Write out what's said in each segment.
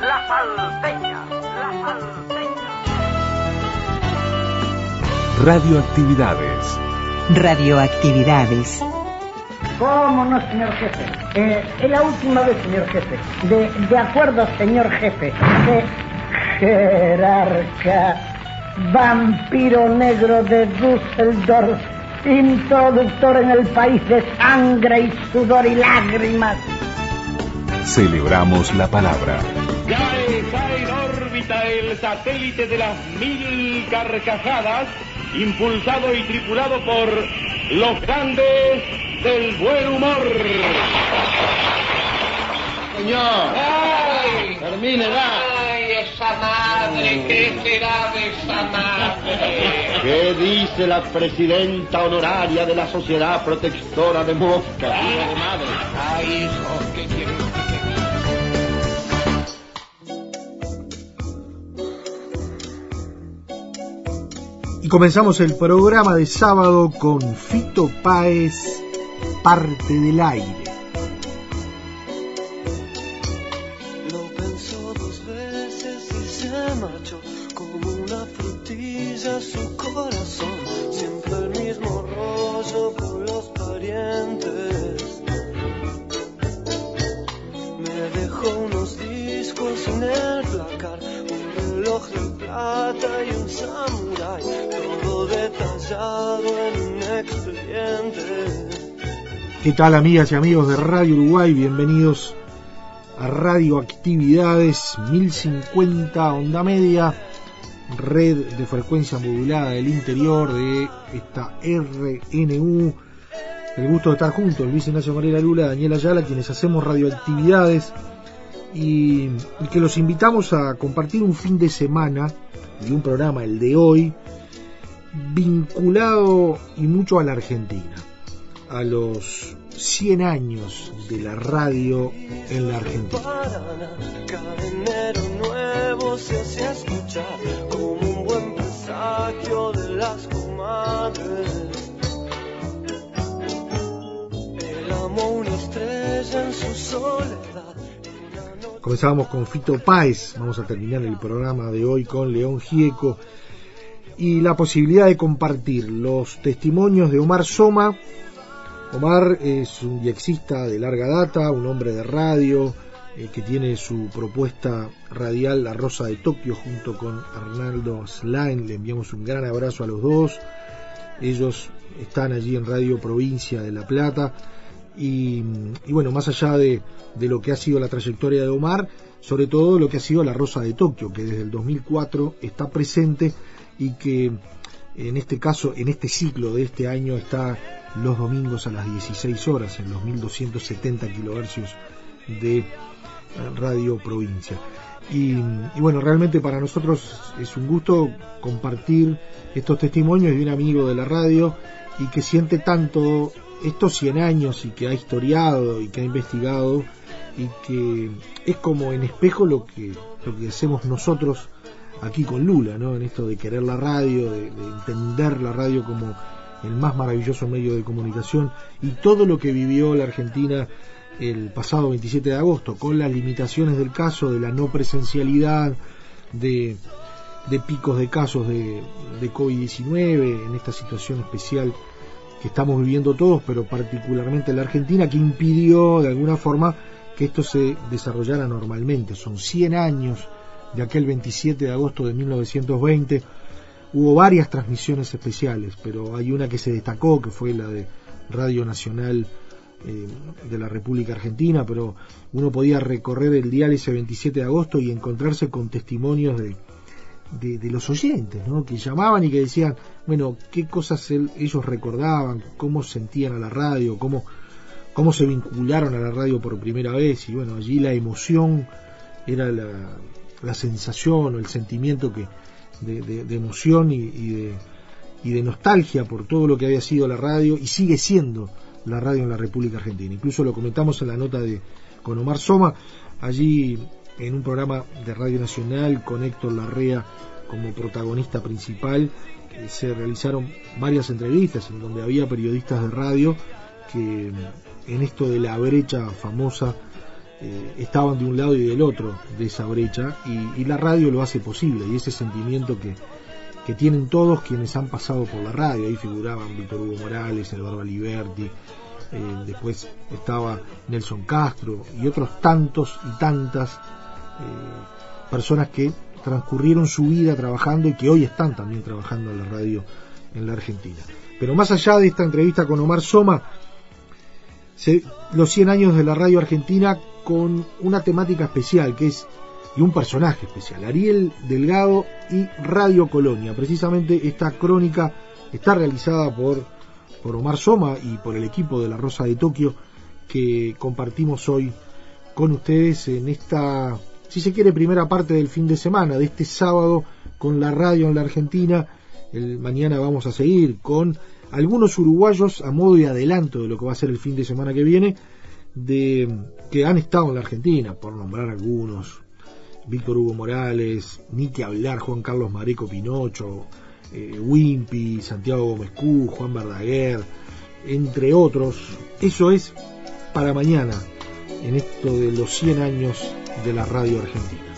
La salteña, la salteña. Radioactividades. Radioactividades. ¿Cómo no, señor jefe? Eh, es la última vez, señor jefe. De, de acuerdo, señor jefe. De jerarca, vampiro negro de Düsseldorf, introductor en el país de sangre y sudor y lágrimas. Celebramos la palabra. Cae, cae en órbita el satélite de las mil carcajadas, impulsado y tripulado por los grandes del buen humor. Señor, ¡Ay! termine ya. ¡Ay, esa madre! ¿Qué será de esa madre? ¿Qué dice la presidenta honoraria de la Sociedad Protectora de Mosca? ¡Ay, hijo! ¿Qué quiere comenzamos el programa de sábado con Fito Páez, parte del aire. ¿Qué tal amigas y amigos de Radio Uruguay? Bienvenidos a Radio Actividades 1050 Onda Media, red de frecuencia modulada del interior de esta RNU. El gusto de estar juntos, Luis Ignacio Morera Lula, Daniela Ayala, quienes hacemos radioactividades y, y que los invitamos a compartir un fin de semana y un programa, el de hoy, vinculado y mucho a la Argentina, a los 100 años de la radio en la Argentina. Paraná, cada enero nuevo se hace escuchar como un buen presagio de las comadres. Él amó una estrella en su soledad. Una noche Comenzamos con Fito Páez, vamos a terminar el programa de hoy con León Gieco y la posibilidad de compartir los testimonios de Omar Soma. Omar es un diexista de larga data, un hombre de radio eh, que tiene su propuesta radial La Rosa de Tokio junto con Arnaldo Slain. Le enviamos un gran abrazo a los dos. Ellos están allí en Radio Provincia de La Plata. Y, y bueno, más allá de, de lo que ha sido la trayectoria de Omar, sobre todo lo que ha sido La Rosa de Tokio, que desde el 2004 está presente y que en este caso, en este ciclo de este año está los domingos a las 16 horas en los 1270 kilohercios de eh, Radio Provincia. Y, y bueno, realmente para nosotros es un gusto compartir estos testimonios de un amigo de la radio y que siente tanto estos 100 años y que ha historiado y que ha investigado y que es como en espejo lo que, lo que hacemos nosotros aquí con Lula, ¿no? En esto de querer la radio, de, de entender la radio como el más maravilloso medio de comunicación y todo lo que vivió la Argentina el pasado 27 de agosto, con las limitaciones del caso, de la no presencialidad, de, de picos de casos de, de COVID-19, en esta situación especial que estamos viviendo todos, pero particularmente la Argentina, que impidió de alguna forma que esto se desarrollara normalmente. Son 100 años de aquel 27 de agosto de 1920. Hubo varias transmisiones especiales, pero hay una que se destacó, que fue la de Radio Nacional eh, de la República Argentina, pero uno podía recorrer el dial ese 27 de agosto y encontrarse con testimonios de, de, los oyentes, ¿no? que llamaban y que decían, bueno, qué cosas ellos recordaban, cómo sentían a la radio, cómo, cómo se vincularon a la radio por primera vez y bueno, allí la emoción era la, la sensación o el sentimiento que de, de- emoción y, y de, y de nostalgia por todo lo que había sido la radio y sigue siendo la radio en la República Argentina. Incluso lo comentamos en la nota de con Omar Soma, allí en un programa de Radio Nacional con Héctor Larrea como protagonista principal, se realizaron varias entrevistas en donde había periodistas de radio que en esto de la brecha famosa eh, estaban de un lado y del otro de esa brecha y, la radio lo hace posible y ese sentimiento que, que tienen todos quienes han pasado por la radio, ahí figuraban Víctor Hugo Morales, Eduardo Aliberti, eh, después estaba Nelson Castro y otros tantos y tantas eh, personas que transcurrieron su vida trabajando y que hoy están también trabajando en la radio en la Argentina. Pero más allá de esta entrevista con Omar Soma, los 100 años de la radio argentina con una temática especial que es y un personaje especial, Ariel Delgado y Radio Colonia. Precisamente esta crónica está realizada por, por Omar Soma y por el equipo de La Rosa de Tokio que compartimos hoy con ustedes en esta, si se quiere, primera parte del fin de semana, de este sábado con la radio en la Argentina. El, mañana vamos a seguir con algunos uruguayos a modo de adelanto de lo que va a ser el fin de semana que viene, de que han estado en la Argentina, por nombrar algunos. Víctor Hugo Morales, ni que hablar, Juan Carlos Mareco Pinocho, eh, Wimpy, Santiago Gómez Q, Juan Verdaguer, entre otros. Eso es para mañana, en esto de los 100 años de la radio argentina.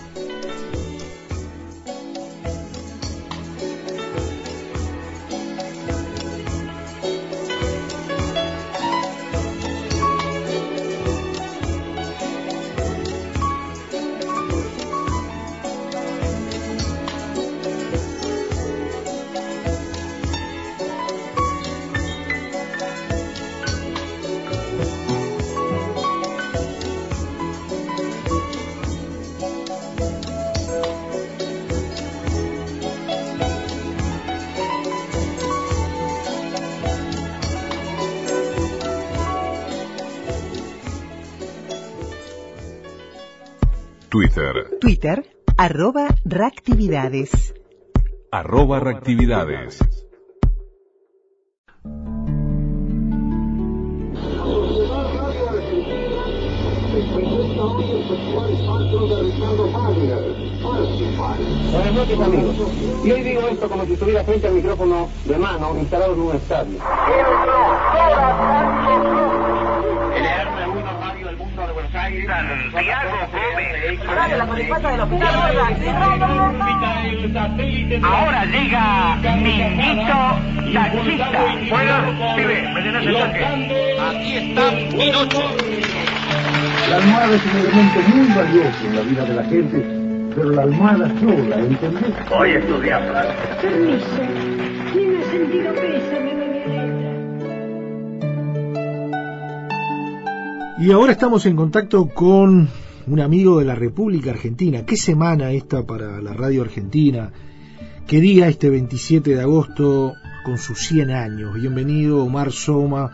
Arroba reactividades. arroba reactividades. Buenas noches amigos. Y hoy digo esto como si estuviera frente al micrófono de mano instalado en un estadio. Ahora llega Minito Taxista. Bueno, pibe, me el. Aquí está Pinocho. La almohada es un elemento muy valioso en la vida de la gente, pero la almohada sola, ¿entendés? Voy a estudiar. Permiso. Tiene sentido pésame, doña Y ahora estamos en contacto con un amigo de la República Argentina. ¿Qué semana esta para la radio argentina? ¿Qué día este 27 de agosto con sus 100 años? Bienvenido Omar Soma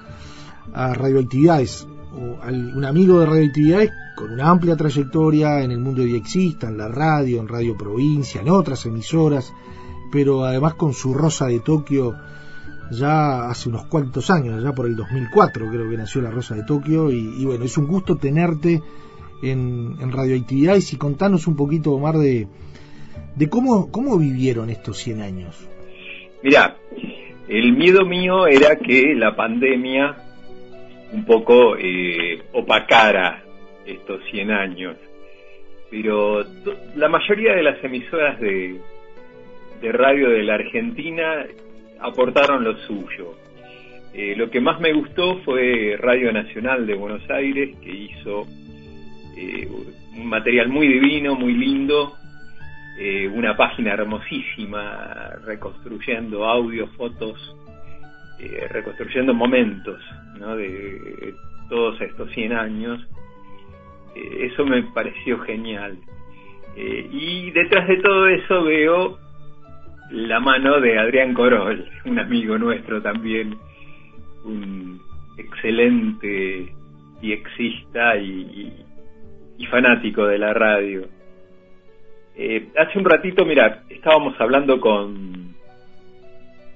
a Radioactividades, o un amigo de Radioactividades con una amplia trayectoria en el mundo diexista, en la radio, en Radio Provincia, en otras emisoras, pero además con su Rosa de Tokio ya hace unos cuantos años, ya por el 2004 creo que nació la Rosa de Tokio y, bueno, es un gusto tenerte en, en Radioactividades y contanos un poquito, Omar, de, de cómo, cómo vivieron estos 100 años. Mira, el miedo mío era que la pandemia un poco eh, opacara estos 100 años, pero la mayoría de las emisoras de, de radio de la Argentina aportaron lo suyo. Eh, lo que más me gustó fue Radio Nacional de Buenos Aires, que hizo eh, un material muy divino, muy lindo, eh, una página hermosísima, reconstruyendo audios, fotos, eh, reconstruyendo momentos ¿no? de todos estos 100 años. Eso me pareció genial. Y detrás de todo eso veo la mano de Adrián Corol, un amigo nuestro también, un excelente y, y, fanático de la radio. Eh, hace un ratito, mira, estábamos hablando con,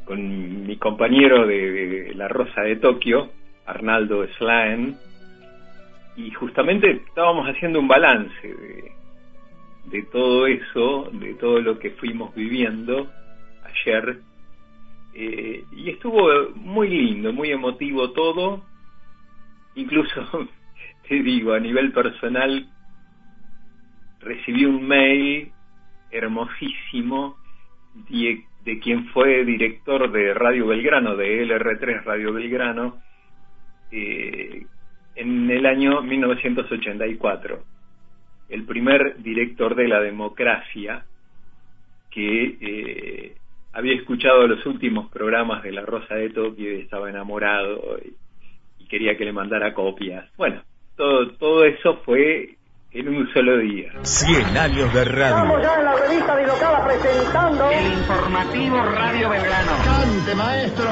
con mi compañero de, La Rosa de Tokio, Arnaldo Slaen, y justamente estábamos haciendo un balance de, de todo eso, de todo lo que fuimos viviendo ayer, eh, y estuvo muy lindo, muy emotivo todo, incluso te digo, a nivel personal, recibí un mail hermosísimo de, de quien fue director de Radio Belgrano, de LR3 Radio Belgrano, eh, en el año 1984. El primer director de la democracia que eh, había escuchado los últimos programas de La Rosa de Tokio y estaba enamorado y, quería que le mandara copias. Bueno, todo, todo eso fue en un solo día. 100 años de radio. Estamos ya en la revista Bilocada presentando el informativo Radio Belgrano. ¡Cante, maestro!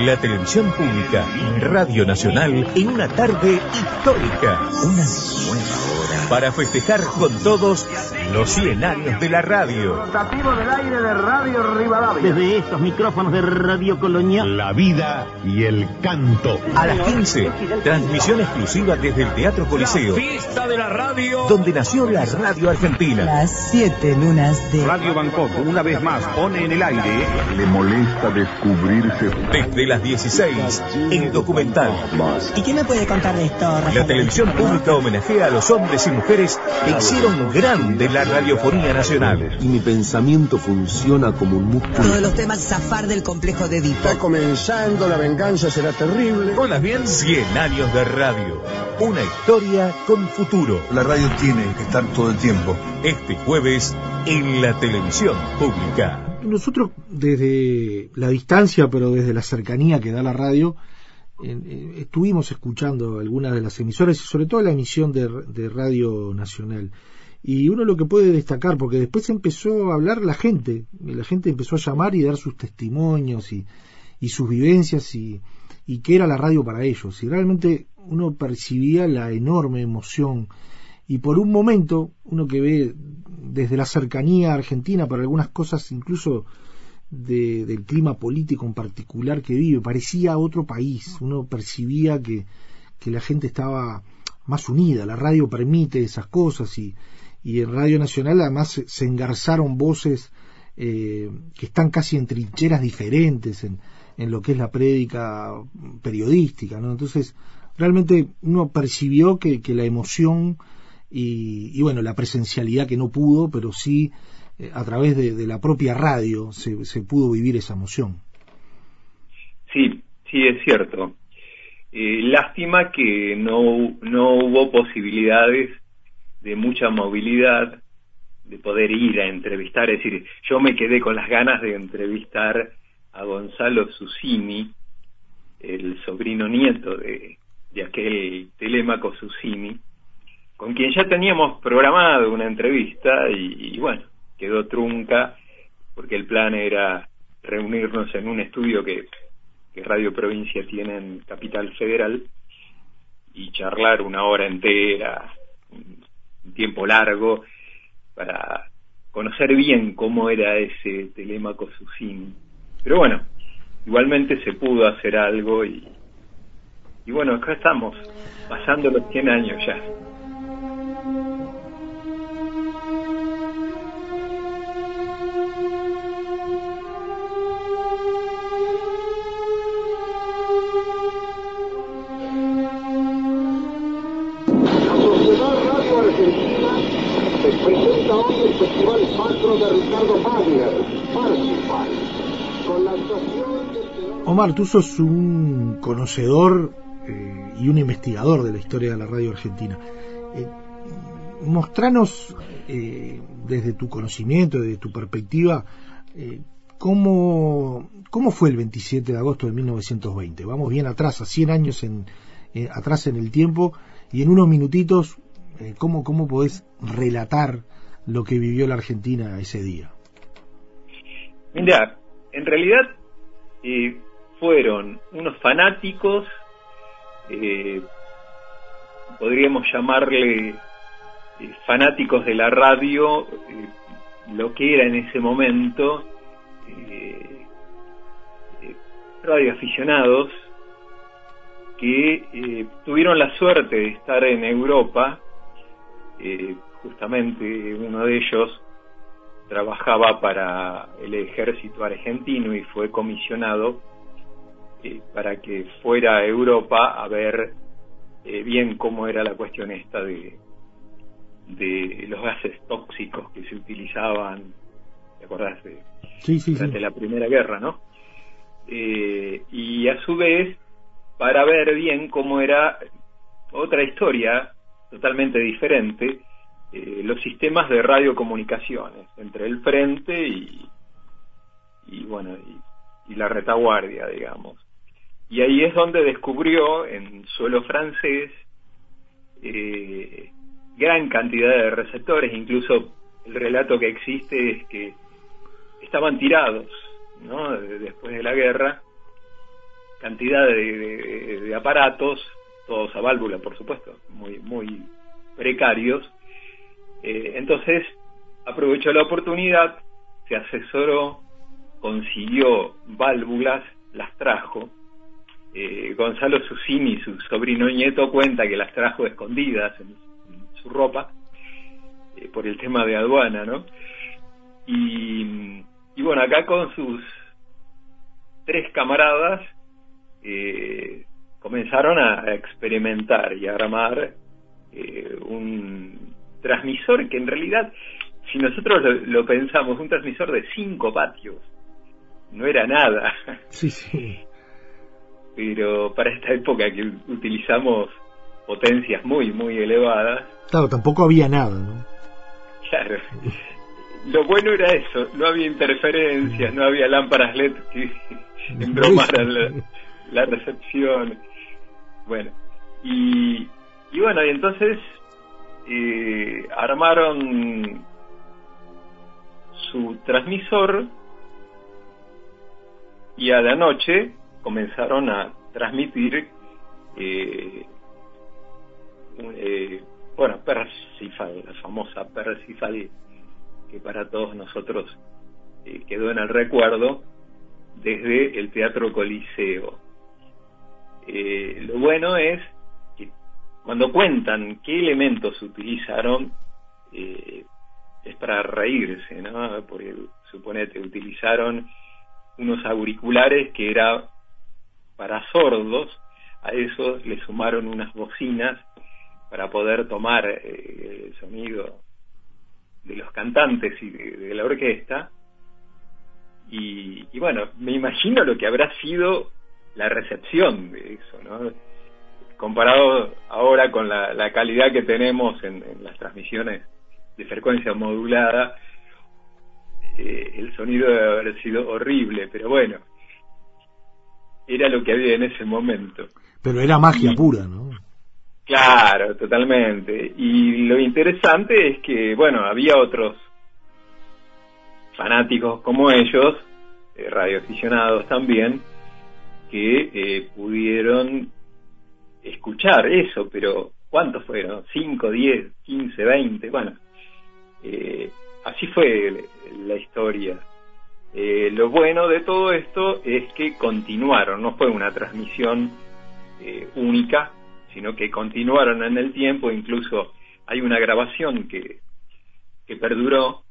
La televisión pública, Radio Nacional, en una tarde histórica. Una nueva hora. Para festejar con todos los 100 años de la radio. Del aire de Radio Rivadavia. Desde estos micrófonos de Radio Colonia. La vida y el canto. A las 15, transmisión exclusiva desde el Teatro Coliseo. Fiesta de la radio donde nació la radio argentina. Las siete lunas de Radio Bangkok, una vez más, pone en el aire. Le molesta descubrirse. Desde las 16, el documental. ¿Y qué me puede contar de esto? La televisión pública homenajea a los hombres y mujeres que hicieron grande la radiofonía nacional. Y mi pensamiento funciona como un músculo. Todos los temas zafar del complejo de Edipo. Está comenzando, la venganza será terrible. Hola bien, 100 años de radio. Una historia con futuro. La radio tiene que estar todo el tiempo. Este jueves en la televisión pública. Nosotros desde la distancia, pero desde la cercanía que da la radio, estuvimos escuchando algunas de las emisoras y sobre todo la emisión de, Radio Nacional. Y uno lo que puede destacar, porque después empezó a hablar la gente, la gente empezó a llamar y dar sus testimonios y, y sus vivencias y, y qué era la radio para ellos. Y realmente uno percibía la enorme emoción y por un momento uno que ve desde la cercanía argentina para algunas cosas incluso del clima político en particular que vive. Parecía otro país. Uno percibía que, que la gente estaba más unida. La radio permite esas cosas y, y en Radio Nacional además se, engarzaron voces eh, que están casi en trincheras diferentes en, en lo que es la prédica periodística ¿no? entonces realmente uno percibió que, que la emoción y, bueno, la presencialidad que no pudo, pero sí a través de, la propia radio se, pudo vivir esa emoción. Sí, sí, es cierto. Eh, lástima que no, no hubo posibilidades de mucha movilidad, de poder ir a entrevistar, es decir, yo me quedé con las ganas de entrevistar a Gonzalo Susini, el sobrino nieto de, de aquel Telémaco Susini, con quien ya teníamos programado una entrevista y, bueno, quedó trunca porque el plan era reunirnos en un estudio que, Radio Provincia tiene en Capital Federal y charlar una hora entera, un tiempo largo, para conocer bien cómo era ese Telémaco Susini. Pero bueno, igualmente se pudo hacer algo y, y bueno, acá estamos, pasando los 100 años ya. Omar, tú sos un conocedor eh, y un investigador de la historia de la radio argentina. Eh, mostranos eh, desde tu conocimiento, desde tu perspectiva, eh, cómo, cómo fue el 27 de agosto de 1920. Vamos bien atrás, a 100 años en, atrás en el tiempo, y en unos minutitos, ¿cómo, ¿cómo podés relatar lo que vivió la Argentina ese día? Mira, en realidad fueron unos fanáticos eh, podríamos llamarle eh, fanáticos de la radio, eh, lo que era en ese momento, radioaficionados que tuvieron la suerte de estar en Europa, justamente uno de ellos trabajaba para el ejército argentino y fue comisionado eh, para que fuera a Europa a ver eh, bien cómo era la cuestión esta de, de los gases tóxicos que se utilizaban, ¿te acordás? De, Sí, sí, sí. durante la Primera Guerra, ¿no? Eh, y a su vez, para ver bien cómo era otra historia totalmente diferente, eh, los sistemas de radiocomunicaciones entre el frente y, y bueno, y, y la retaguardia, digamos. Y ahí es donde descubrió en suelo francés eh, gran cantidad de receptores, incluso el relato que existe es que estaban tirados, ¿no? De- Después de la guerra, cantidad de aparatos, todos a válvula, por supuesto, muy, muy precarios. Eh, entonces, aprovechó la oportunidad, se asesoró, consiguió válvulas, las trajo. Eh, Gonzalo Susini, su sobrino nieto, cuenta que las trajo escondidas en, su ropa eh, por el tema de aduana, ¿no? Y, bueno, acá con sus tres camaradas eh, comenzaron a experimentar y a armar eh, un transmisor que en realidad, si nosotros lo, lo pensamos, un transmisor de cinco patios, no era nada. Sí, sí. Pero para esta época que utilizamos potencias muy, muy elevadas, Claro, tampoco había nada, ¿no? Claro. Lo bueno era eso, no había interferencias, no había lámparas LED que embromaran la, la recepción. Bueno, y, y bueno, y entonces eh, armaron su transmisor y a la noche comenzaron a transmitir eh, eh, bueno, Persifal, la famosa Persifal que para todos nosotros eh, quedó en el recuerdo desde el Teatro Coliseo. Lo bueno es que cuando cuentan qué elementos utilizaron, es para reírse, ¿no? Porque suponete, utilizaron unos auriculares que era para sordos, a eso le sumaron unas bocinas para poder tomar eh, el sonido de los cantantes y de, la orquesta. Y, y bueno, me imagino lo que habrá sido la recepción de eso, ¿no? Comparado ahora con la, calidad que tenemos en, en las transmisiones de frecuencia modulada, eh, el sonido debe haber sido horrible, pero bueno, era lo que había en ese momento. Pero era magia pura, ¿no? Claro, totalmente. Y lo interesante es que, bueno, había otros fanáticos como ellos, eh, radioaficionados también, que eh, pudieron escuchar eso, pero ¿cuántos fueron? ¿5, 10, 15, 20? Bueno, eh, así fue la historia. Eh, lo bueno de todo esto es que continuaron, no fue una transmisión eh, única, sino que continuaron en el tiempo, incluso hay una grabación que, que perduró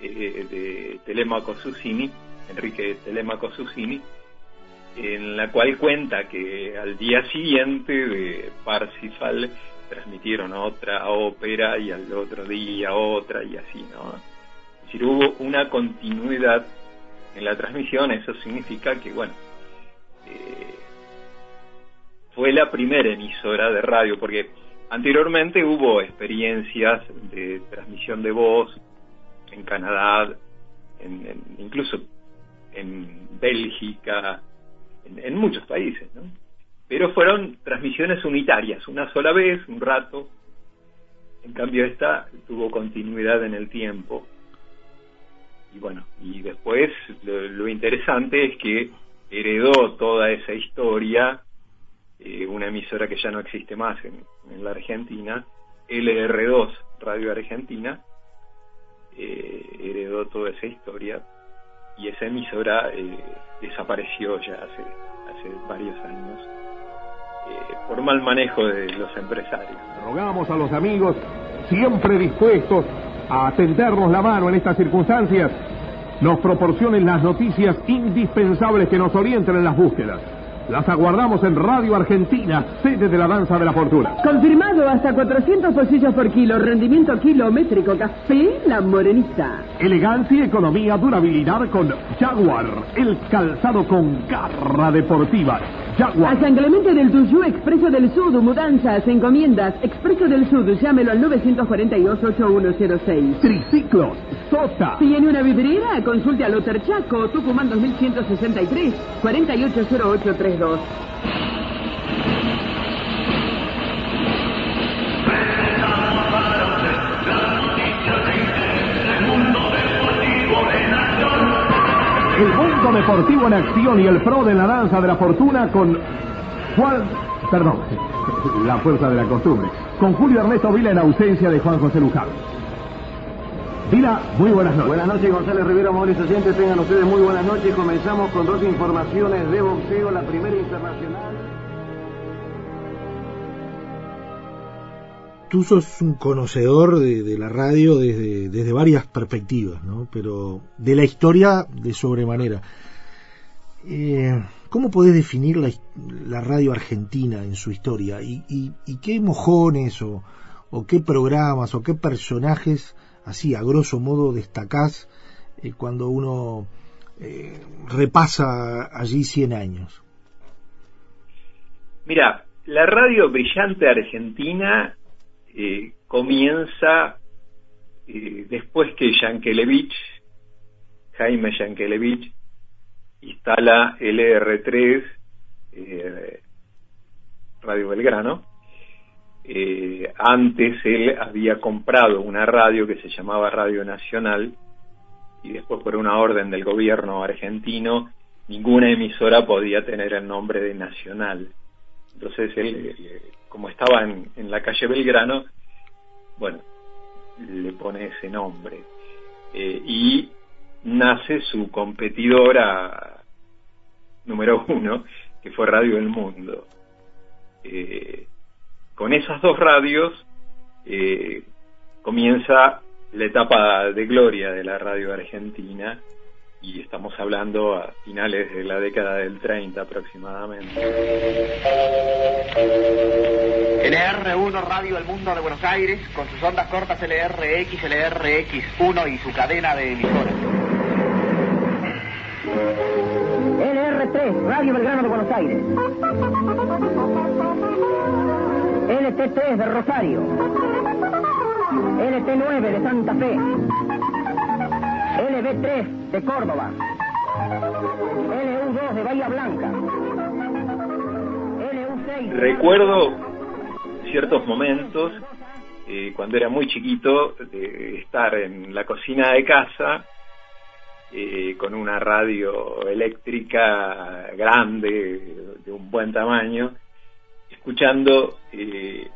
eh, de Telemaco Susini, Enrique Telemaco Susini, en la cual cuenta que al día siguiente de Parsifal transmitieron otra ópera y al otro día otra y así, ¿no? Es decir, hubo una continuidad en la transmisión, eso significa que, bueno, eh, fue la primera emisora de radio, porque anteriormente hubo experiencias de transmisión de voz en Canadá, en, incluso en Bélgica, en, en muchos países, ¿no? Pero fueron transmisiones unitarias, una sola vez, un rato. En cambio esta tuvo continuidad en el tiempo. Y bueno, y después lo, interesante es que heredó toda esa historia eh, una emisora que ya no existe más en, en la Argentina, LR2 Radio Argentina, eh, heredó toda esa historia y esa emisora eh, desapareció ya hace, hace varios años eh, por mal manejo de los empresarios. Rogamos a los amigos, siempre dispuestos a tendernos la mano en estas circunstancias, nos proporcionen las noticias indispensables que nos orienten en las búsquedas. Las aguardamos en Radio Argentina, sede de la Danza de la Fortuna. Confirmado hasta 400 bolsillos por kilo, rendimiento kilométrico, café La Morenita. Elegancia, economía, durabilidad con Jaguar, el calzado con garra deportiva. Jaguar. Asanglamento del Tuyú, Expreso del Sud, mudanzas, encomiendas, Expreso del Sud, llámelo al 942-8106. Triciclos, Sota. ¿Tiene una vidriera? Consulte a Loter Chaco, Tucumán 2163, 480832. Deportivo en acción y el pro de la danza de la fortuna con Juan, perdón, la fuerza de la costumbre, con Julio Ernesto Vila en ausencia de Juan José Luján. Vila, muy buenas noches. Buenas noches, González Rivera, Mauricio Oyentes, tengan ustedes muy buenas noches. Comenzamos con dos informaciones de boxeo, la primera internacional. Tú sos un conocedor de, la radio desde, varias perspectivas, ¿no? Pero de la historia de sobremanera. Eh, ¿Cómo podés definir la, radio argentina en su historia? ¿Y, qué mojones o, o, qué programas o qué personajes, así a grosso modo, destacás eh, cuando uno eh, repasa allí 100 años? Mira, la radio brillante argentina eh, comienza eh, después que Yankelevich, Jaime Yankelevich, instala LR3, eh, Radio Belgrano. Eh, antes él había comprado una radio que se llamaba Radio Nacional y después por una orden del gobierno argentino ninguna emisora podía tener el nombre de Nacional. Entonces él como estaba en, en, la calle Belgrano, bueno, le pone ese nombre. Eh, y nace su competidora número uno, que fue Radio El Mundo. Eh, con esas dos radios eh, comienza la etapa de gloria de la radio argentina y estamos hablando a finales de la década del 30 aproximadamente. LR1 Radio El Mundo de Buenos Aires, con sus ondas cortas LRX, LRX1 y su cadena de emisoras. LR3 Radio Belgrano de Buenos Aires. LT3 de Rosario. LT9 de Santa Fe. LB3 de Córdoba, LU2 de Bahía Blanca, LU6. Recuerdo ciertos momentos eh, cuando era muy chiquito de estar en la cocina de casa eh, con una radio eléctrica grande de un buen tamaño escuchando eh,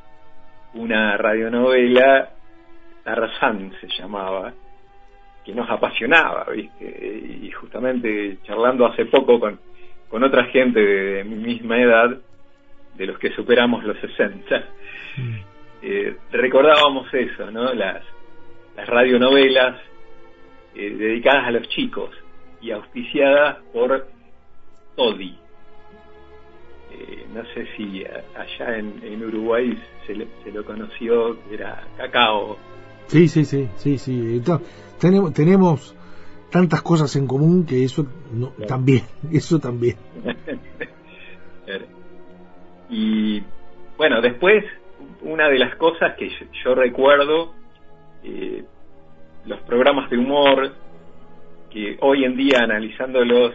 una radionovela Tarzán se llamaba que nos apasionaba, ¿viste? Y justamente charlando hace poco con, con otra gente de, mi misma edad, de los que superamos los 60, eh, recordábamos eso, ¿no? Las, las radionovelas eh, dedicadas a los chicos y auspiciadas por Todi. Eh, no sé si allá en, en Uruguay se, le, se, lo conoció, era Cacao. Sí, sí, sí, sí, sí. Entonces, tenemos, tenemos tantas cosas en común que eso no, claro. también, eso también. y bueno, después una de las cosas que yo, yo recuerdo, eh, los programas de humor, que hoy en día analizándolos,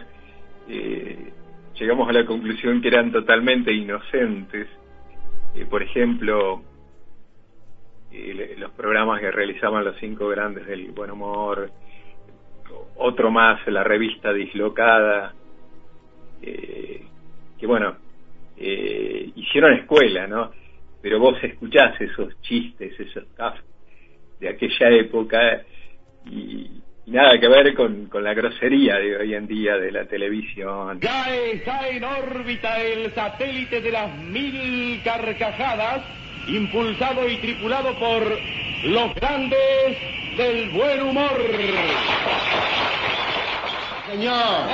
eh, llegamos a la conclusión que eran totalmente inocentes. Eh, por ejemplo, los programas que realizaban los cinco grandes del buen humor, otro más, la revista Dislocada, eh, que bueno, eh, hicieron escuela, ¿no? Pero vos escuchás esos chistes, esos gaffes de aquella época y, y nada que ver con, con la grosería de hoy en día de la televisión. Cae, cae en órbita el satélite de las mil carcajadas, impulsado y tripulado por los grandes del buen humor. Señor,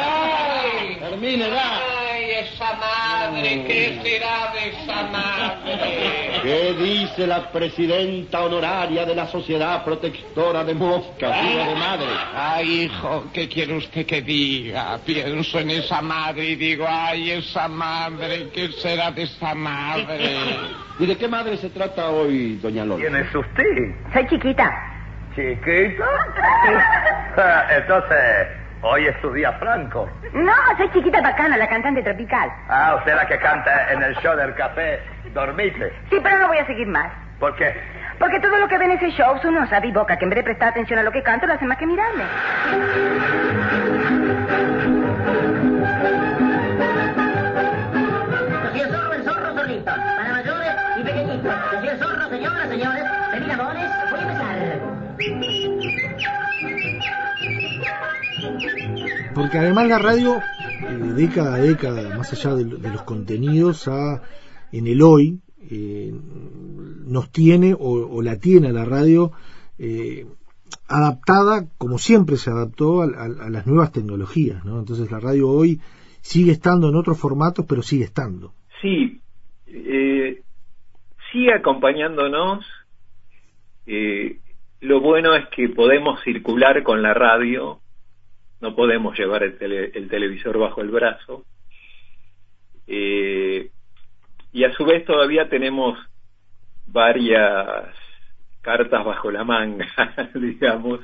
termine ya. Ay, esa madre, ¿qué será de esa madre? ¿Qué dice la presidenta honoraria de la Sociedad Protectora de Moscas, hija de madre? Ay, hijo, ¿qué quiere usted que diga? Pienso en esa madre y digo, ay, esa madre, ¿qué será de esa madre? ¿Y de qué madre se trata hoy, doña Lola? ¿Quién es usted? Soy chiquita. ¿Chiquita? Entonces, hoy es su día franco. No, soy chiquita bacana, la cantante tropical. Ah, usted la que canta en el show del café Dormite. Sí, pero no voy a seguir más. ¿Por qué? Porque todo lo que ve en ese show son unos boca que en vez de prestar atención a lo que canto, lo hacen más que mirarme. Porque además la radio, eh, década a década, más allá de, los contenidos, en el hoy, eh, nos tiene o, la tiene la radio eh, adaptada, como siempre se adaptó a, a, las nuevas tecnologías. ¿no? Entonces la radio hoy sigue estando en otros formatos, pero sigue estando. Sí, eh, sigue acompañándonos. Lo bueno es que podemos circular con la radio, no podemos llevar el, tele, el televisor bajo el brazo. Eh, y a su vez todavía tenemos varias cartas bajo la manga, digamos,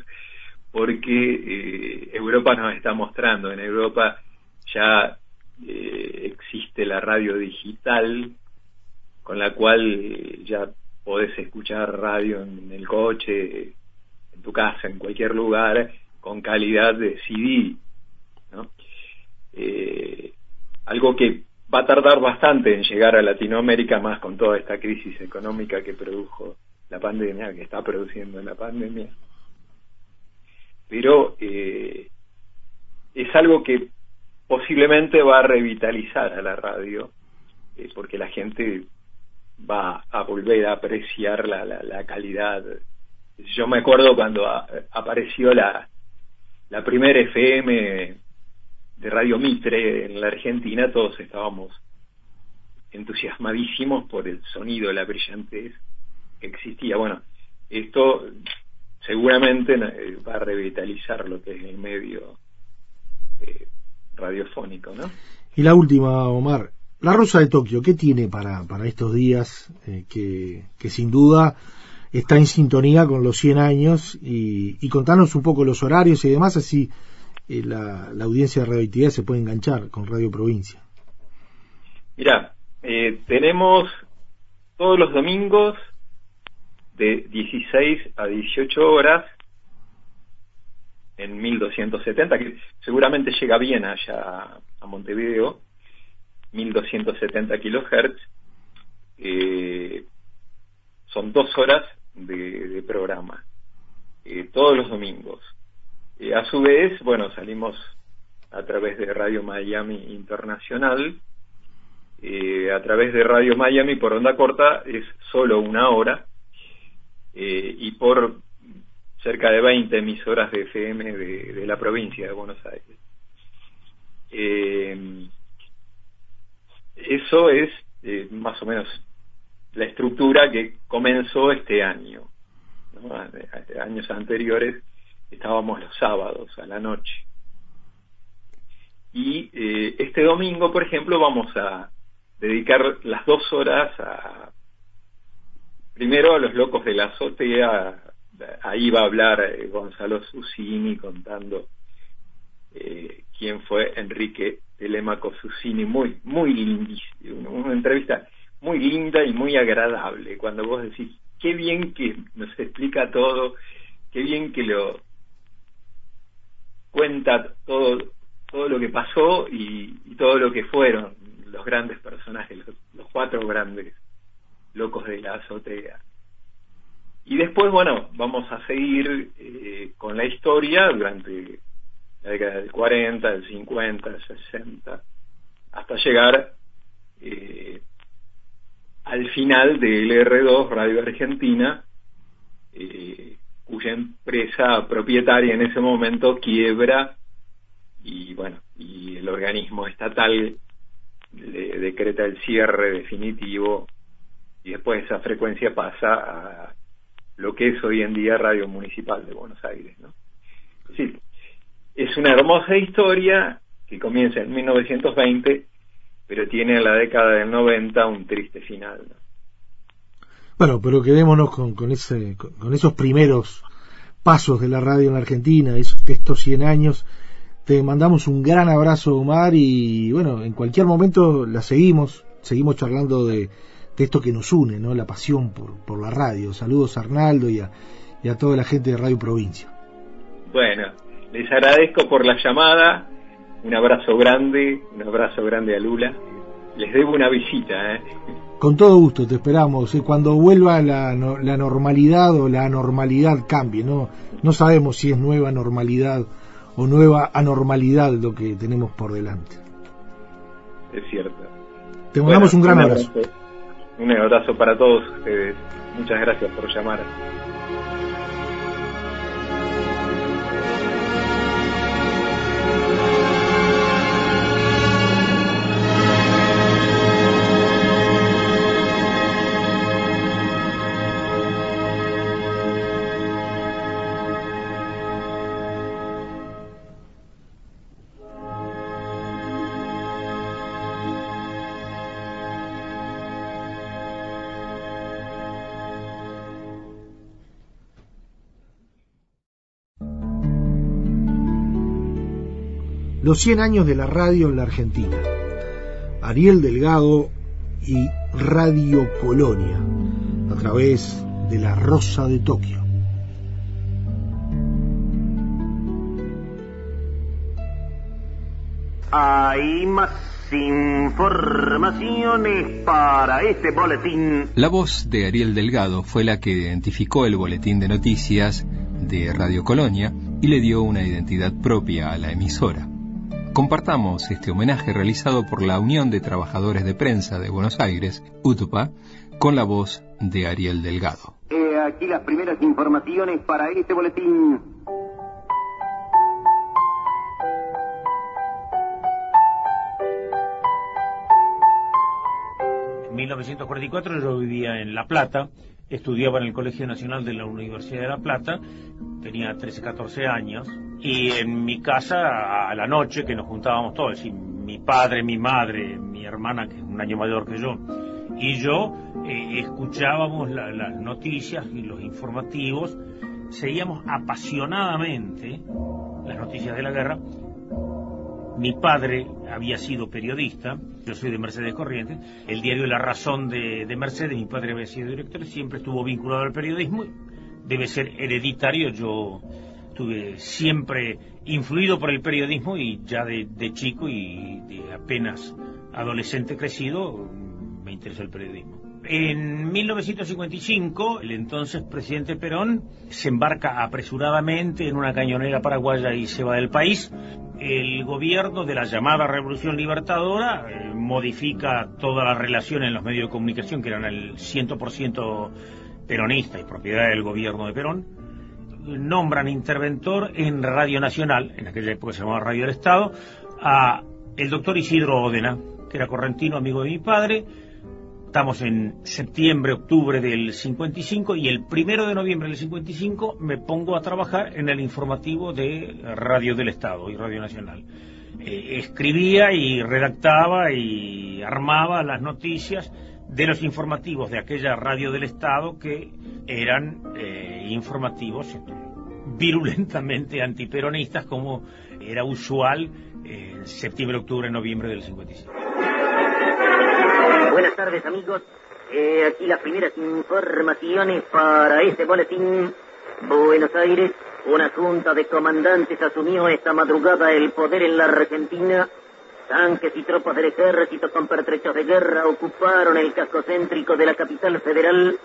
porque eh, Europa nos está mostrando. En Europa ya eh, existe la radio digital, con la cual ya podés escuchar radio en el coche, en tu casa, en cualquier lugar, con calidad de CD, ¿no? Eh, algo que va a tardar bastante en llegar a Latinoamérica, más con toda esta crisis económica que produjo la pandemia, que está produciendo la pandemia. Pero eh, es algo que posiblemente va a revitalizar a la radio, eh, porque la gente va a volver a apreciar la, la, la calidad. Yo me acuerdo cuando a, apareció la, la primera FM de Radio Mitre en la Argentina, todos estábamos entusiasmadísimos por el sonido, la brillantez que existía. Bueno, esto seguramente va a revitalizar lo que es el medio eh, radiofónico, ¿no? Y la última, Omar, la Rosa de Tokio, ¿qué tiene para, para estos días eh, que, que sin duda está en sintonía con los 100 años y, y contanos un poco los horarios y demás, así eh, la, audiencia de radioactividad se puede enganchar con Radio Provincia. Mira, eh, tenemos todos los domingos de 16 a 18 horas en 1270, que seguramente llega bien allá a Montevideo, 1270 kilohertz, eh, son dos horas de, programa, eh, todos los domingos. Eh, a su vez, bueno, salimos a través de Radio Miami Internacional, eh, a través de Radio Miami por onda corta es solo una hora, y por cerca de 20 emisoras de FM de, de la provincia de Buenos Aires. Eso es más o menos la estructura que comenzó este año. ¿no? Años anteriores estábamos los sábados a la noche. Y eh, este domingo, por ejemplo, vamos a dedicar las dos horas a primero a los locos de la azotea, ahí va a hablar eh, Gonzalo Susini contando eh, quién fue Enrique Telemaco Susini, muy, muy lindísimo, una entrevista muy linda y muy agradable, cuando vos decís, qué bien que nos explica todo, qué bien que lo cuenta todo, todo lo que pasó y, todo lo que fueron los grandes personajes, los, los cuatro grandes locos de la azotea. Y después, bueno, vamos a seguir eh, con la historia durante la década del 40, del 50, del 60, hasta llegar eh, al final del R2 Radio Argentina, eh, cuya empresa propietaria en ese momento quiebra y bueno, y el organismo estatal le decreta el cierre definitivo y después esa frecuencia pasa a lo que es hoy en día Radio Municipal de Buenos Aires. ¿no? Sí, es una hermosa historia que comienza en 1920, pero tiene en la década del 90 un triste final. ¿no? Bueno, pero quedémonos con, con, ese, con esos primeros pasos de la radio en la Argentina, esos, estos 100 años. Te mandamos un gran abrazo, Omar, y bueno, en cualquier momento la seguimos, seguimos charlando de, de esto que nos une, ¿no? La pasión por, por la radio. Saludos a Arnaldo y a, y a toda la gente de Radio Provincia. Bueno, les agradezco por la llamada, un abrazo grande, un abrazo grande a Lula. Les debo una visita, ¿eh? Con todo gusto, te esperamos. Cuando vuelva la, la normalidad o la anormalidad cambie, ¿no? No sabemos si es nueva normalidad o nueva anormalidad lo que tenemos por delante. Es cierto. Te mandamos Bueno, un gran un abrazo. abrazo. Un abrazo para todos ustedes. Muchas gracias por llamar. Los 100 años de la radio en la Argentina. Ariel Delgado y Radio Colonia, a través de La Rosa de Tokio. Hay más informaciones para este boletín. La voz de Ariel Delgado fue la que identificó el boletín de noticias de Radio Colonia y le dio una identidad propia a la emisora. Compartamos este homenaje realizado por la Unión de Trabajadores de Prensa de Buenos Aires, UTPA, con la voz de Ariel Delgado. Aquí las primeras informaciones para este boletín. 1944 yo vivía en La Plata, estudiaba en el Colegio Nacional de la Universidad de La Plata, tenía 13, 14 años, y en mi casa a la noche que nos juntábamos todos, es decir, mi padre, mi madre, mi hermana, que es un año mayor que yo, y yo eh, escuchábamos la- las noticias y los informativos, seguíamos apasionadamente las noticias de la guerra, mi padre había sido periodista, yo soy de Mercedes Corrientes, el diario La Razón de, de Mercedes, mi padre había sido director, siempre estuvo vinculado al periodismo, debe ser hereditario, yo estuve siempre influido por el periodismo y ya de, de chico y de apenas adolescente crecido me interesó el periodismo. En 1955, el entonces presidente Perón se embarca apresuradamente en una cañonera paraguaya y se va del país. El gobierno de la llamada Revolución Libertadora eh, modifica toda la relación en los medios de comunicación, que eran el 100% peronista y propiedad del gobierno de Perón. Nombran interventor en Radio Nacional, en aquella época se llamaba Radio del Estado, a el doctor Isidro Odena, que era correntino, amigo de mi padre, Estamos en septiembre, octubre del 55 y el primero de noviembre del 55 me pongo a trabajar en el informativo de Radio del Estado y Radio Nacional. Eh, escribía y redactaba y armaba las noticias de los informativos de aquella Radio del Estado que eran eh, informativos virulentamente antiperonistas como era usual en septiembre, octubre, noviembre del 55. Buenas tardes, amigos. Eh, aquí las primeras informaciones para este boletín. Buenos Aires, una junta de comandantes asumió esta madrugada el poder en la Argentina Tanques y tropas del ejército con pertrechos de guerra ocuparon el casco céntrico de la capital federal.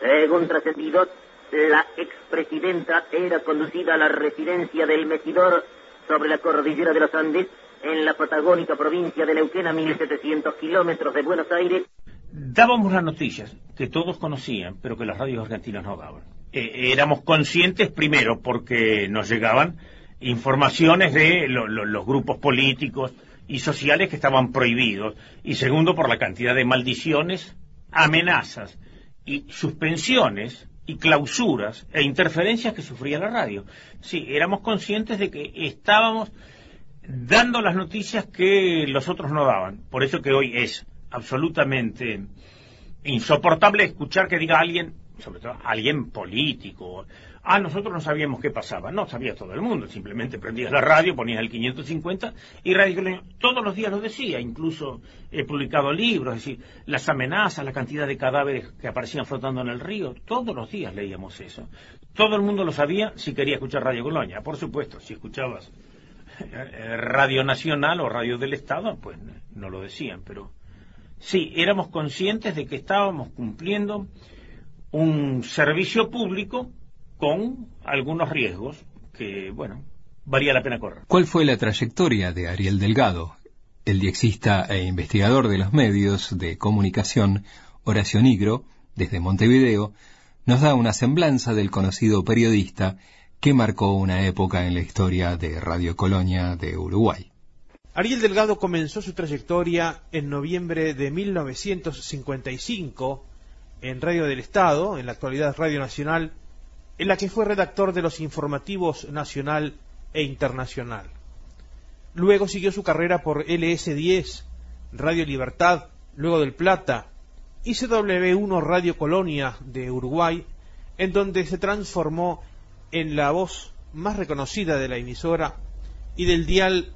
Según trascendido, la expresidenta era conducida a la residencia del Mejidor sobre la cordillera de los Andes, en la patagónica provincia de Neuquén, a 1700 kilómetros de Buenos Aires. Dábamos las noticias que todos conocían, pero que las radios argentinas no daban. Eh, éramos conscientes, primero, porque nos llegaban informaciones de los grupos políticos, y sociales que estaban prohibidos, y segundo por la cantidad de maldiciones, amenazas y suspensiones y clausuras e interferencias que sufría la radio. Sí, éramos conscientes de que estábamos dando las noticias que los otros no daban. Por eso que hoy es absolutamente insoportable escuchar que diga alguien, sobre todo alguien político, Ah, nosotros no sabíamos qué pasaba. No sabía todo el mundo. Simplemente prendías la radio, ponías el 550 y Radio todos los días lo decía. Incluso he publicado libros, es decir, las amenazas, la cantidad de cadáveres que aparecían flotando en el río. Todos los días leíamos eso. Todo el mundo lo sabía si quería escuchar Radio Colonia. Por supuesto, si escuchabas eh, Radio Nacional o Radio del Estado, pues no lo decían. Pero sí, éramos conscientes de que estábamos cumpliendo un servicio público con algunos riesgos que, bueno, valía la pena correr. ¿Cuál fue la trayectoria de Ariel Delgado, el diexista e investigador de los medios de comunicación Horacio Nigro, desde Montevideo, nos da una semblanza del conocido periodista que marcó una época en la historia de Radio Colonia de Uruguay. Ariel Delgado comenzó su trayectoria en noviembre de 1955 en Radio del Estado, en la actualidad Radio Nacional, en la que fue redactor de los informativos nacional e internacional. Luego siguió su carrera por LS10, Radio Libertad, luego del Plata, y CW1 Radio Colonia de Uruguay, en donde se transformó en la voz más reconocida de la emisora y del dial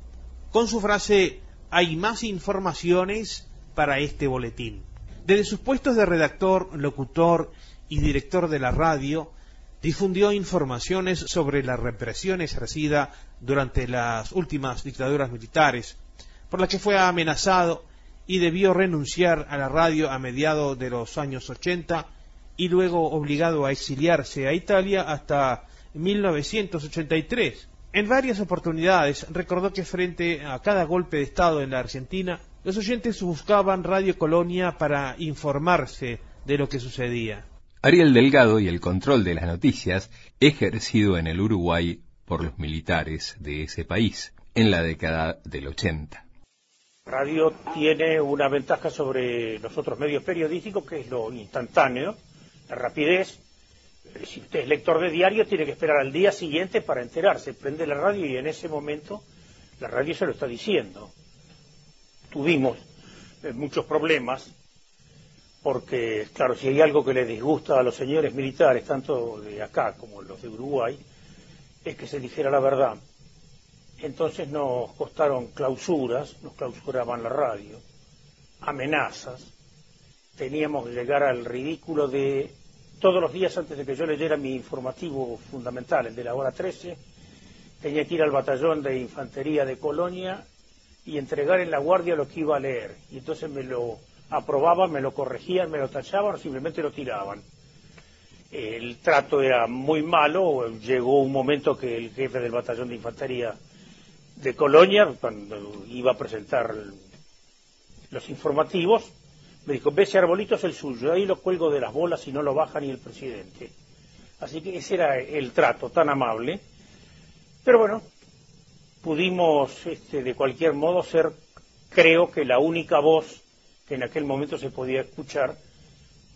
con su frase hay más informaciones para este boletín. Desde sus puestos de redactor, locutor y director de la radio, difundió informaciones sobre la represión ejercida durante las últimas dictaduras militares, por la que fue amenazado y debió renunciar a la radio a mediados de los años 80 y luego obligado a exiliarse a Italia hasta 1983. En varias oportunidades recordó que frente a cada golpe de Estado en la Argentina, los oyentes buscaban Radio Colonia para informarse de lo que sucedía. Ariel Delgado y el control de las noticias ejercido en el Uruguay por los militares de ese país en la década del 80. Radio tiene una ventaja sobre los otros medios periodísticos que es lo instantáneo, la rapidez. Si usted es lector de diario, tiene que esperar al día siguiente para enterarse. Prende la radio y en ese momento la radio se lo está diciendo. Tuvimos eh, muchos problemas porque, claro, si hay algo que les disgusta a los señores militares, tanto de acá como los de Uruguay, es que se dijera la verdad. Entonces nos costaron clausuras, nos clausuraban la radio, amenazas, teníamos que llegar al ridículo de todos los días antes de que yo leyera mi informativo fundamental, el de la hora 13, tenía que ir al batallón de infantería de Colonia y entregar en la guardia lo que iba a leer. Y entonces me lo aprobaban, me lo corregían, me lo tachaban o simplemente lo tiraban. El trato era muy malo, llegó un momento que el jefe del batallón de infantería de Colonia, cuando iba a presentar los informativos, me dijo, ve ese arbolito es el suyo, ahí lo cuelgo de las bolas y no lo baja ni el presidente. Así que ese era el trato tan amable. Pero bueno, pudimos este, de cualquier modo ser, creo que la única voz que en aquel momento se podía escuchar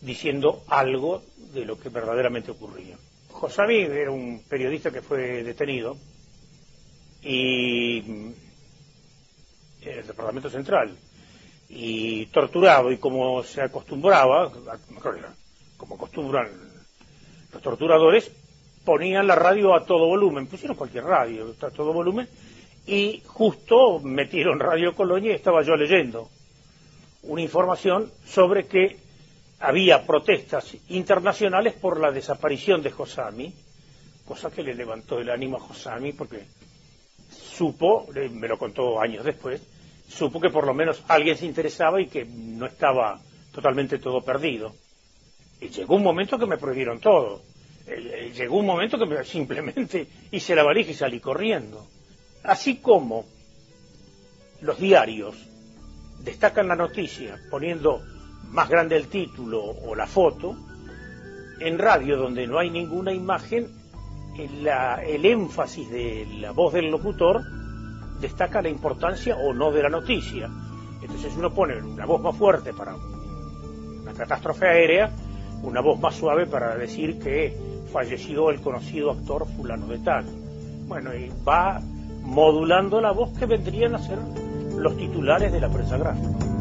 diciendo algo de lo que verdaderamente ocurría. Josami era un periodista que fue detenido y en el Departamento Central y torturado y como se acostumbraba, como acostumbran los torturadores, ponían la radio a todo volumen, pusieron cualquier radio a todo volumen y justo metieron Radio Colonia y estaba yo leyendo una información sobre que había protestas internacionales por la desaparición de Josami, cosa que le levantó el ánimo a Josami porque supo, me lo contó años después, supo que por lo menos alguien se interesaba y que no estaba totalmente todo perdido. Y llegó un momento que me prohibieron todo. Eh, eh, llegó un momento que me, simplemente hice la valija y salí corriendo. Así como los diarios destacan la noticia poniendo más grande el título o la foto, en radio donde no hay ninguna imagen, el énfasis de la voz del locutor destaca la importancia o no de la noticia. Entonces uno pone una voz más fuerte para una catástrofe aérea, una voz más suave para decir que falleció el conocido actor fulano de tal. Bueno, y va modulando la voz que vendrían a ser los titulares de la prensa gráfica.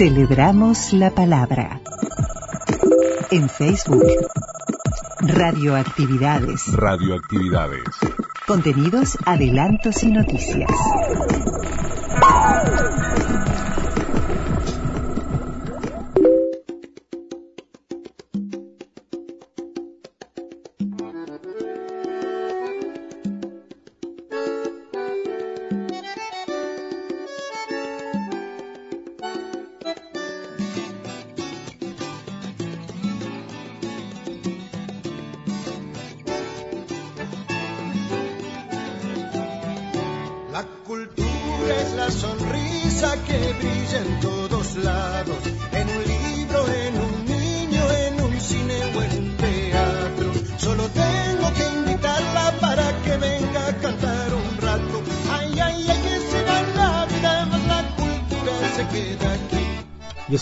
Celebramos la palabra. En Facebook. Radioactividades. Radioactividades. Contenidos, adelantos y noticias.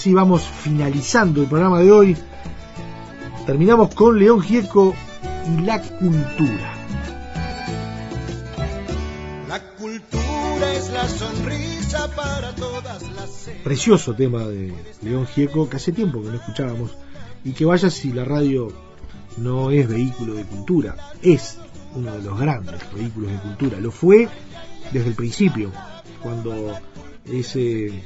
Así vamos finalizando el programa de hoy. Terminamos con León Gieco y la cultura. La cultura es la sonrisa para todas las... Precioso tema de León Gieco que hace tiempo que no escuchábamos. Y que vaya si la radio no es vehículo de cultura, es uno de los grandes vehículos de cultura. Lo fue desde el principio, cuando ese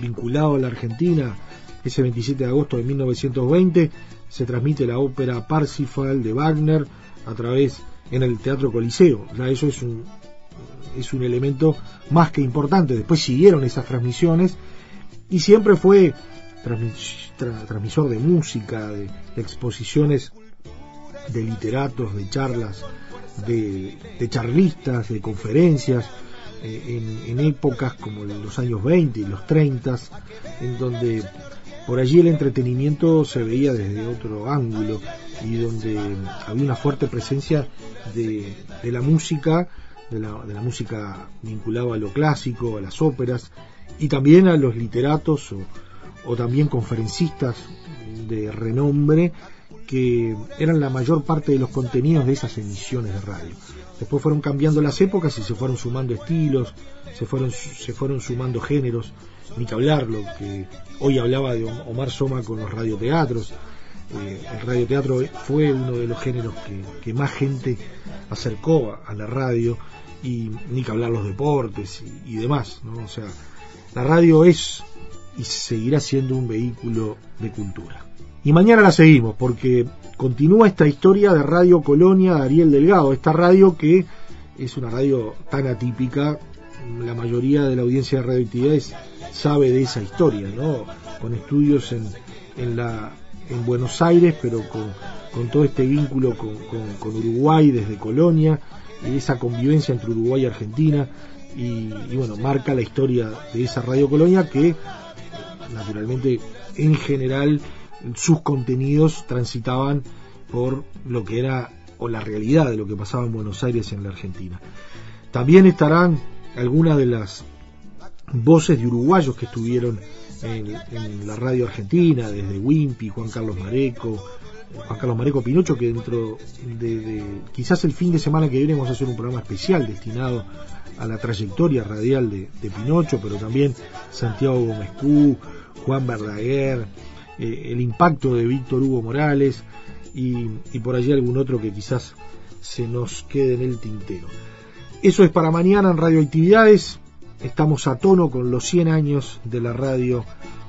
vinculado a la Argentina, ese 27 de agosto de 1920 se transmite la ópera Parsifal de Wagner a través en el Teatro Coliseo. Eso es un, es un elemento más que importante. Después siguieron esas transmisiones y siempre fue transmisor de música, de, exposiciones de literatos, de charlas, de charlistas, de conferencias eh, en, épocas como los años 20 y los 30, en donde por allí el entretenimiento se veía desde otro ángulo y donde había una fuerte presencia de, la música, de la, de la, música vinculada a lo clásico, a las óperas y también a los literatos o también conferencistas de renombre que eran la mayor parte de los contenidos de esas emisiones de radio. Después fueron cambiando las épocas y se fueron sumando estilos, se fueron, se fueron sumando géneros, ni que hablar, lo que hoy hablaba de Omar Soma con los radioteatros. Eh, el radioteatro fue uno de los géneros que, más gente acercó a, la radio y ni que hablar los deportes y, demás, ¿no? O sea, la radio es y seguirá siendo un vehículo de cultura. Y mañana la seguimos porque continúa esta historia de Radio Colonia de Ariel Delgado, esta radio que es una radio tan atípica, la mayoría de la audiencia de radioactividades sabe de esa historia, ¿no? Con estudios en, en, la, en Buenos Aires, pero con, todo este vínculo con, Uruguay desde Colonia, esa convivencia entre Uruguay y Argentina, y, y bueno, marca la historia de esa radio Colonia que naturalmente en general sus contenidos transitaban por lo que era o la realidad de lo que pasaba en Buenos Aires en la Argentina. También estarán algunas de las voces de uruguayos que estuvieron en, la radio argentina, desde Wimpy, Juan Carlos Mareco, Juan Carlos Mareco Pinocho, que dentro de, quizás el fin de semana que viene vamos a hacer un programa especial destinado a la trayectoria radial de, Pinocho, pero también Santiago Gómez Juan Verdaguer, eh, el impacto de Víctor Hugo Morales y, por allí algún otro que quizás se nos quede en el tintero. Eso es para mañana en Radioactividades. Estamos a tono con los 100 años de la radio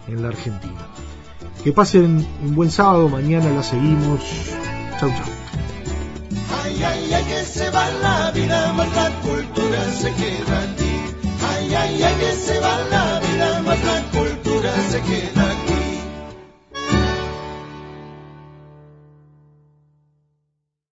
en la Argentina. Que pasen un buen sábado, mañana la seguimos. Chau, chau. Ay, ay, que se va la vida, más la cultura se aquí. Que se va la la cultura se queda